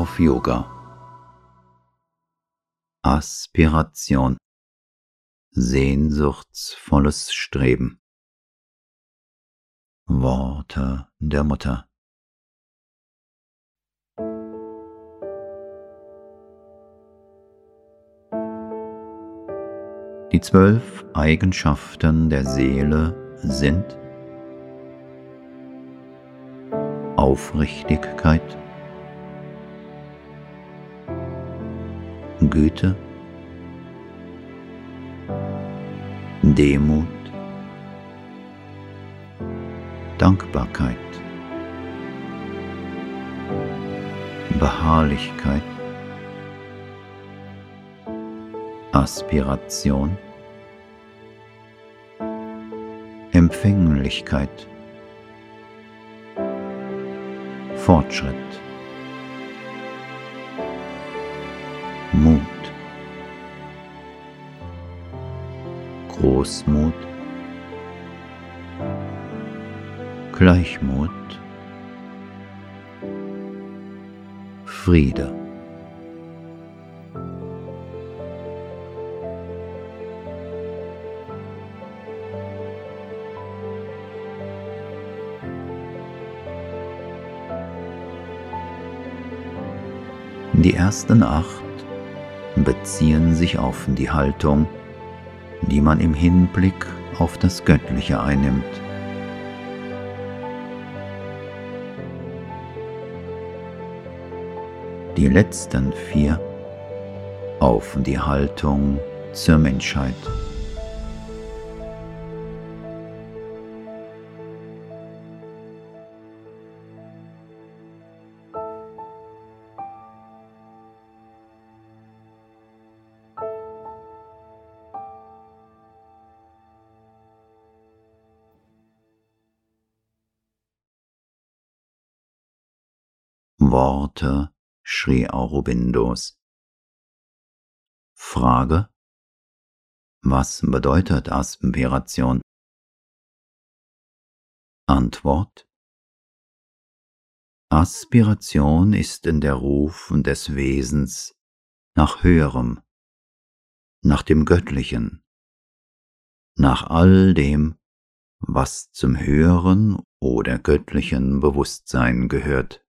auf Yoga. Aspiration. Sehnsuchtsvolles Streben. Worte der Mutter. Die zwölf Eigenschaften der Seele sind Aufrichtigkeit, Güte, Demut, Dankbarkeit, Beharrlichkeit, Aspiration, Empfänglichkeit, Fortschritt, Großmut, Gleichmut, Friede. Die ersten acht beziehen sich auf die Haltung, die man im Hinblick auf das Göttliche einnimmt. Die letzten vier auf die Haltung zur Menschheit. Worte Sri Aurobindos. Frage Was bedeutet Aspiration? Antwort Aspiration ist in der Ruf des Wesens nach Höherem, nach dem Göttlichen, nach all dem, was zum höheren oder göttlichen Bewusstsein gehört.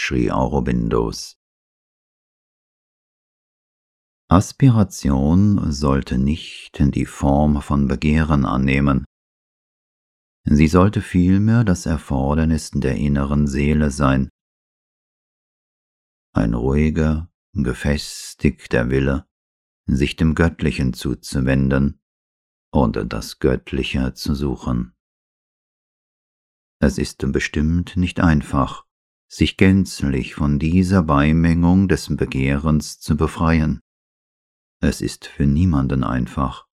Sri Aurobindos. Aspiration sollte nicht die Form von Begehren annehmen. Sie sollte vielmehr das Erfordernis der inneren Seele sein. Ein ruhiger, gefestigter Wille, sich dem Göttlichen zuzuwenden und das Göttliche zu suchen. Es ist bestimmt nicht einfach, sich gänzlich von dieser Beimengung des Begehrens zu befreien. Es ist für niemanden einfach.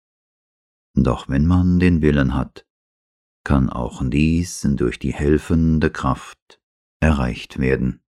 Doch wenn man den Willen hat, kann auch dies durch die helfende Kraft erreicht werden.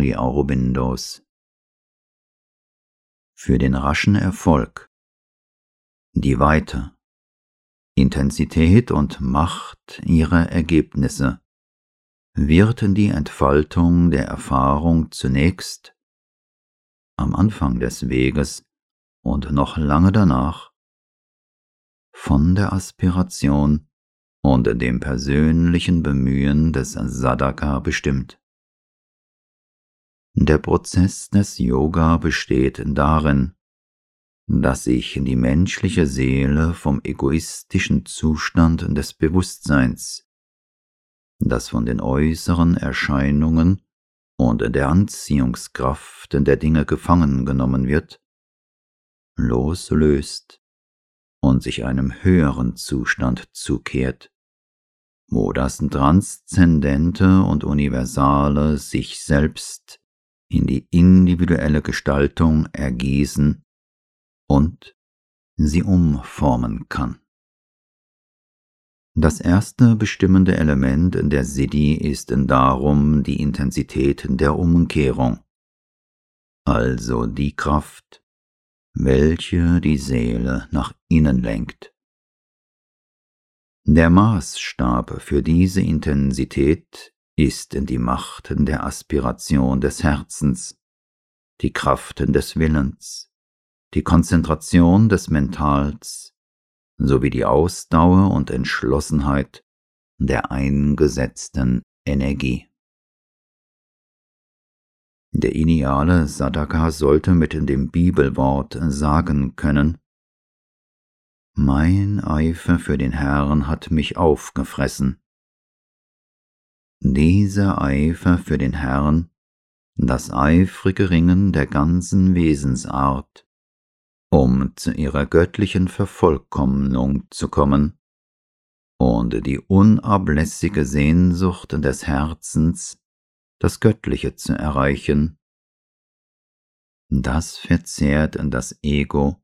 Sri Aurobindos. Für den raschen Erfolg, die Weite, Intensität und Macht ihrer Ergebnisse wird die Entfaltung der Erfahrung zunächst am Anfang des Weges und noch lange danach von der Aspiration und dem persönlichen Bemühen des Sadaka bestimmt. Der Prozess des Yoga besteht darin, dass sich die menschliche Seele vom egoistischen Zustand des Bewusstseins das von den äußeren Erscheinungen und der Anziehungskraft der Dinge gefangen genommen wird, loslöst und sich einem höheren Zustand zukehrt, wo das Transzendente und Universale sich selbst in die individuelle Gestaltung ergießen und sie umformen kann. Das erste bestimmende Element der Siddhi ist darum die Intensität der Umkehrung, also die Kraft, welche die Seele nach innen lenkt. Der Maßstab für diese Intensität ist die Macht der Aspiration des Herzens, die Kraft des Willens, die Konzentration des Mentals sowie die Ausdauer und Entschlossenheit der eingesetzten Energie. Der ideale Sadaka sollte mit dem Bibelwort sagen können, Mein Eifer für den Herrn hat mich aufgefressen. Dieser Eifer für den Herrn, das eifrige Ringen der ganzen Wesensart, um zu ihrer göttlichen Vervollkommnung zu kommen, und die unablässige Sehnsucht des Herzens, das Göttliche zu erreichen, das verzehrt das Ego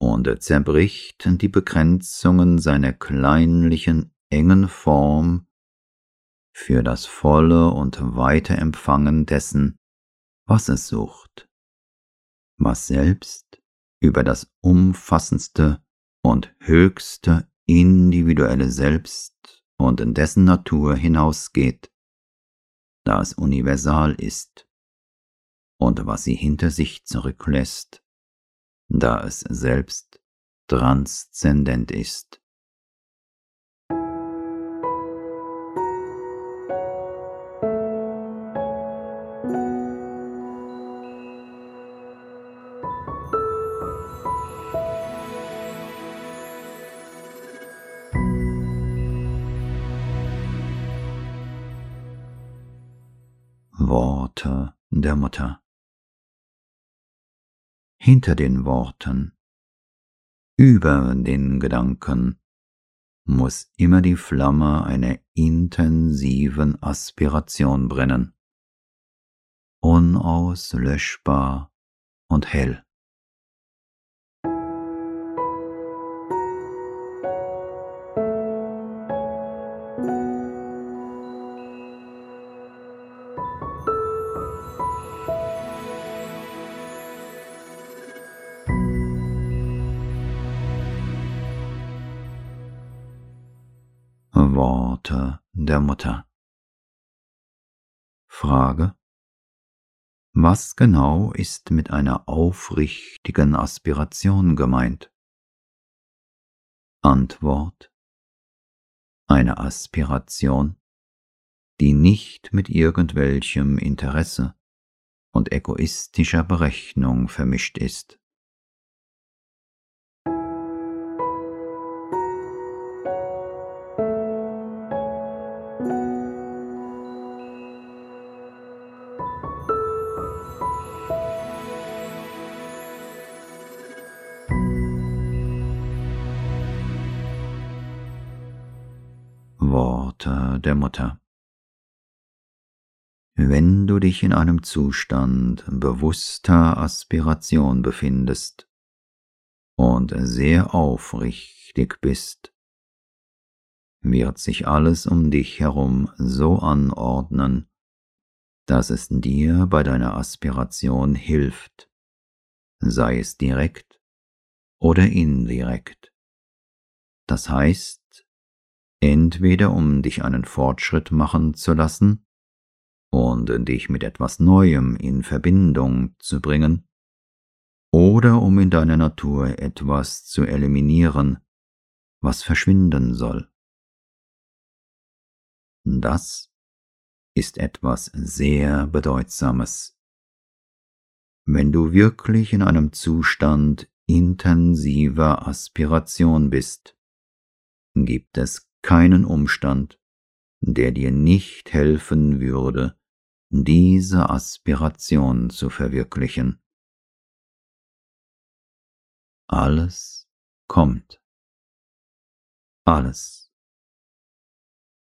und zerbricht die Begrenzungen seiner kleinlichen, engen Form für das volle und weite Empfangen dessen, was es sucht, was selbst über das umfassendste und höchste individuelle Selbst und in dessen Natur hinausgeht, da es universal ist, und was sie hinter sich zurücklässt, da es selbst transzendent ist. Worte der Mutter. Hinter den Worten, über den Gedanken, muss immer die Flamme einer intensiven Aspiration brennen, unauslöschbar und hell. Worte der Mutter. Frage. Was genau ist mit einer aufrichtigen Aspiration gemeint? Antwort. Eine Aspiration, die nicht mit irgendwelchem Interesse und egoistischer Berechnung vermischt ist. Worte der Mutter. Wenn du dich in einem Zustand bewusster Aspiration befindest und sehr aufrichtig bist, wird sich alles um dich herum so anordnen, dass es dir bei deiner Aspiration hilft, sei es direkt oder indirekt. Das heißt, entweder um dich einen Fortschritt machen zu lassen und dich mit etwas Neuem in Verbindung zu bringen, oder um in deiner Natur etwas zu eliminieren, was verschwinden soll. Das ist etwas sehr Bedeutsames. Wenn du wirklich in einem Zustand intensiver Aspiration bist, gibt es keinen Umstand, der dir nicht helfen würde, diese Aspiration zu verwirklichen. Alles kommt. Alles.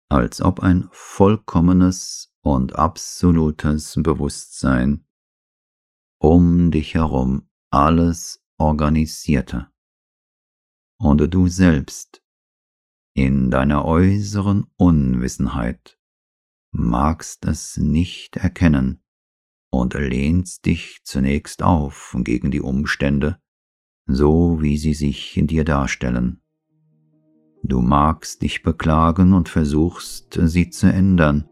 Als ob ein vollkommenes und absolutes Bewusstsein um dich herum alles organisierte und du selbst in deiner äußeren Unwissenheit magst es nicht erkennen und lehnst dich zunächst auf gegen die Umstände, so wie sie sich in dir darstellen. Du magst dich beklagen und versuchst, sie zu ändern,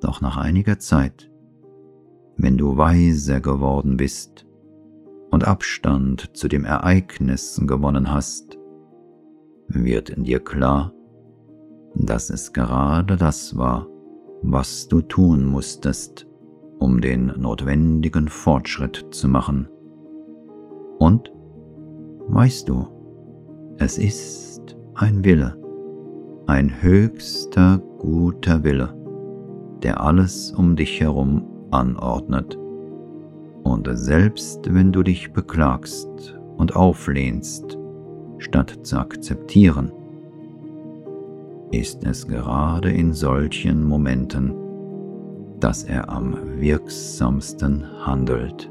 doch nach einiger Zeit, wenn du weiser geworden bist und Abstand zu dem Ereignis gewonnen hast, wird in dir klar, dass es gerade das war, was du tun musstest, um den notwendigen Fortschritt zu machen. Und, weißt du, es ist ein Wille, ein höchster guter Wille, der alles um dich herum anordnet. Und selbst wenn du dich beklagst und auflehnst, statt zu akzeptieren, ist es gerade in solchen Momenten, dass er am wirksamsten handelt.